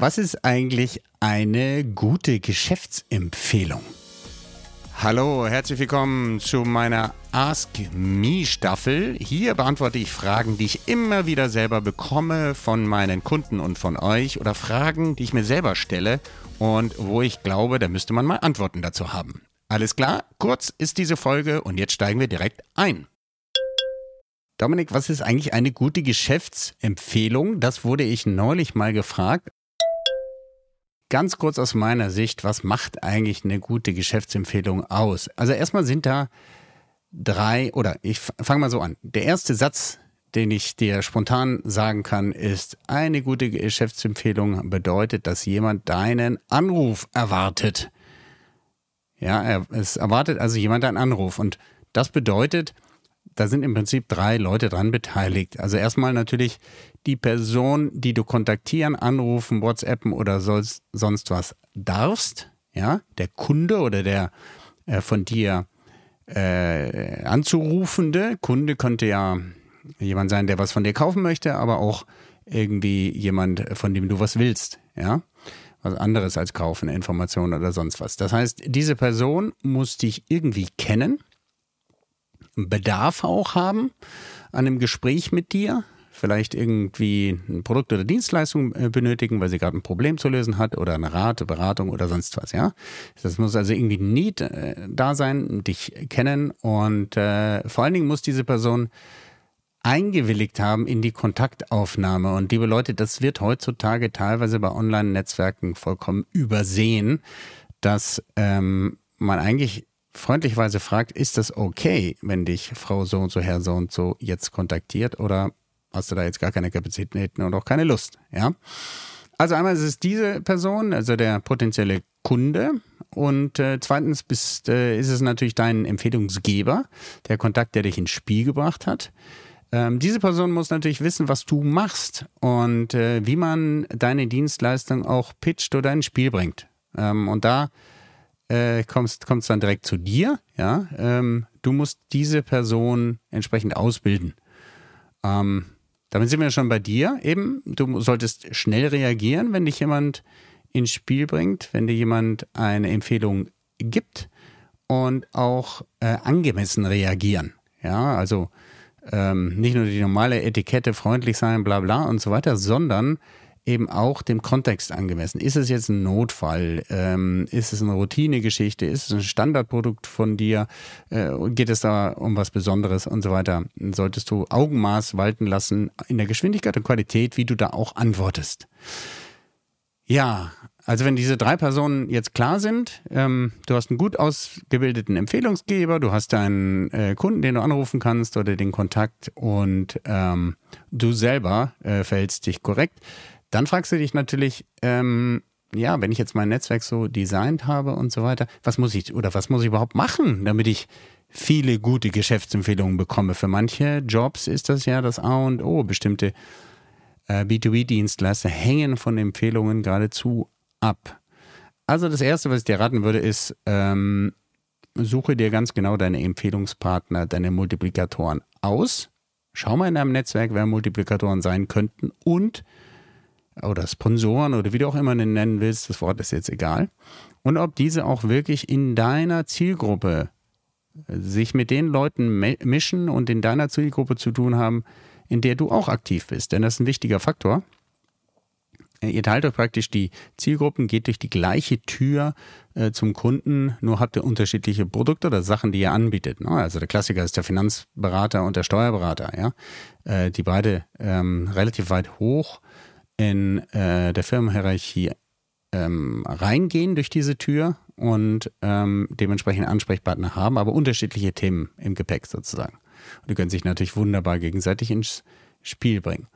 Was ist eigentlich eine gute Geschäftsempfehlung? Hallo, herzlich willkommen zu meiner Ask Me Staffel. Hier beantworte ich Fragen, die ich immer wieder selber bekomme von meinen Kunden und von euch oder Fragen, die ich mir selber stelle und wo ich glaube, da müsste man mal Antworten dazu haben. Alles klar? Kurz ist diese Folge und jetzt steigen wir direkt ein. Dominik, was ist eigentlich eine gute Geschäftsempfehlung? Das wurde ich neulich mal gefragt ganz kurz aus meiner Sicht, was macht eigentlich eine gute Geschäftsempfehlung aus? Also erstmal sind da drei, oder ich fange mal so an. Der erste Satz, den ich dir spontan sagen kann, ist, eine gute Geschäftsempfehlung bedeutet, dass jemand deinen Anruf erwartet. Ja, es erwartet also jemand einen Anruf. Und das bedeutet, da sind im Prinzip drei Leute dran beteiligt. Also erstmal natürlich die Person, die du kontaktieren, anrufen, WhatsAppen oder sonst, sonst was darfst. Ja, der Kunde oder der äh, von dir äh, anzurufende Kunde könnte ja jemand sein, der was von dir kaufen möchte, aber auch irgendwie jemand, von dem du was willst. Ja, was anderes als kaufen, Informationen oder sonst was. Das heißt, diese Person muss dich irgendwie kennen Bedarf auch haben an einem Gespräch mit dir, vielleicht irgendwie ein Produkt oder Dienstleistung äh, benötigen, weil sie gerade ein Problem zu lösen hat oder eine Rate, Beratung oder sonst was, ja. Das muss also irgendwie Need äh, da sein, dich kennen und äh, vor allen Dingen muss diese Person eingewilligt haben in die Kontaktaufnahme. Und liebe Leute, das wird heutzutage teilweise bei Online-Netzwerken vollkommen übersehen, dass ähm, man eigentlich freundlicherweise fragt, ist das okay, wenn dich Frau so und so, Herr so und so jetzt kontaktiert oder hast du da jetzt gar keine Kapazitäten und auch keine Lust, ja? Also einmal ist es diese Person, also der potenzielle Kunde und äh, zweitens bist, äh, ist es natürlich dein Empfehlungsgeber, der Kontakt, der dich ins Spiel gebracht hat. Ähm, diese Person muss natürlich wissen, was du machst und äh, wie man deine Dienstleistung auch pitcht oder ins Spiel bringt. Ähm, und da äh, kommst, kommst dann direkt zu dir, ja. Ähm, du musst diese Person entsprechend ausbilden. Ähm, damit sind wir schon bei dir eben. Du solltest schnell reagieren, wenn dich jemand ins Spiel bringt, wenn dir jemand eine Empfehlung gibt und auch äh, angemessen reagieren. Ja, also ähm, nicht nur die normale Etikette freundlich sein, bla bla und so weiter, sondern eben auch dem Kontext angemessen. Ist es jetzt ein Notfall? Ähm, ist es eine Routinegeschichte? Ist es ein Standardprodukt von dir? Äh, geht es da um was Besonderes und so weiter? Solltest du Augenmaß walten lassen in der Geschwindigkeit und Qualität, wie du da auch antwortest. Ja, also wenn diese drei Personen jetzt klar sind, ähm, du hast einen gut ausgebildeten Empfehlungsgeber, du hast deinen äh, Kunden, den du anrufen kannst oder den Kontakt und ähm, du selber äh, verhältst dich korrekt, dann fragst du dich natürlich, ähm, ja, wenn ich jetzt mein Netzwerk so designt habe und so weiter, was muss ich oder was muss ich überhaupt machen, damit ich viele gute Geschäftsempfehlungen bekomme? Für manche Jobs ist das ja das A und O. Bestimmte äh, B2B-Dienstleister hängen von Empfehlungen geradezu ab. Also das Erste, was ich dir raten würde, ist, ähm, suche dir ganz genau deine Empfehlungspartner, deine Multiplikatoren aus. Schau mal in deinem Netzwerk, wer Multiplikatoren sein könnten und oder Sponsoren oder wie du auch immer nennen willst, das Wort ist jetzt egal. Und ob diese auch wirklich in deiner Zielgruppe äh, sich mit den Leuten mischen und in deiner Zielgruppe zu tun haben, in der du auch aktiv bist. Denn das ist ein wichtiger Faktor. Äh, ihr teilt euch praktisch die Zielgruppen, geht durch die gleiche Tür äh, zum Kunden, nur habt ihr unterschiedliche Produkte oder Sachen, die ihr anbietet. Ne? Also der Klassiker ist der Finanzberater und der Steuerberater, ja. Äh, die beide ähm, relativ weit hoch in äh, der Firmenhierarchie ähm, reingehen durch diese Tür und ähm, dementsprechend Ansprechpartner haben, aber unterschiedliche Themen im Gepäck sozusagen. Und die können sich natürlich wunderbar gegenseitig ins Spiel bringen.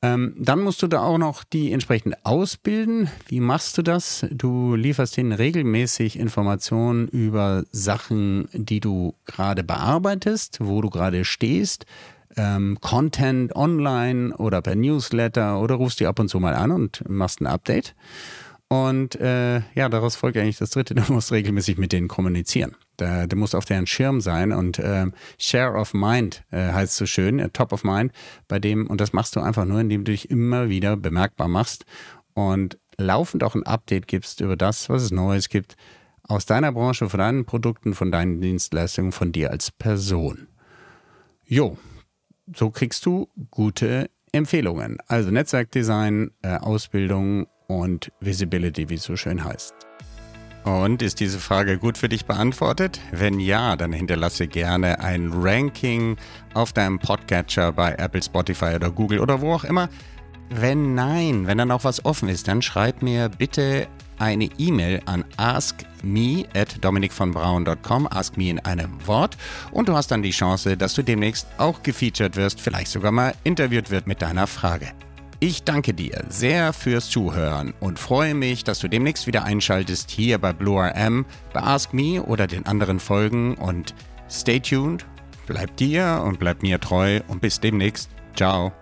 Ähm, dann musst du da auch noch die entsprechend ausbilden. Wie machst du das? Du lieferst ihnen regelmäßig Informationen über Sachen, die du gerade bearbeitest, wo du gerade stehst, ähm, Content online oder per Newsletter oder rufst die ab und zu mal an und machst ein Update. Und äh, ja, daraus folgt eigentlich das dritte, du musst regelmäßig mit denen kommunizieren. Du musst auf deren Schirm sein und äh, Share of Mind äh, heißt so schön, äh, Top of Mind, bei dem, und das machst du einfach nur, indem du dich immer wieder bemerkbar machst und laufend auch ein Update gibst über das, was es Neues gibt aus deiner Branche, von deinen Produkten, von deinen Dienstleistungen, von dir als Person. Jo, so kriegst du gute Empfehlungen. Also Netzwerkdesign, äh, Ausbildung und Visibility, wie es so schön heißt. Und ist diese Frage gut für dich beantwortet? Wenn ja, dann hinterlasse gerne ein Ranking auf deinem Podcatcher bei Apple, Spotify oder Google oder wo auch immer. Wenn nein, wenn dann auch was offen ist, dann schreib mir bitte eine E-Mail an askme at dominikvonbraun.com, ask me in einem Wort und du hast dann die Chance, dass du demnächst auch gefeatured wirst, vielleicht sogar mal interviewt wird mit deiner Frage. Ich danke dir sehr fürs Zuhören und freue mich, dass du demnächst wieder einschaltest hier bei Blue RM, bei Ask Me oder den anderen Folgen und stay tuned, bleib dir und bleib mir treu und bis demnächst. Ciao.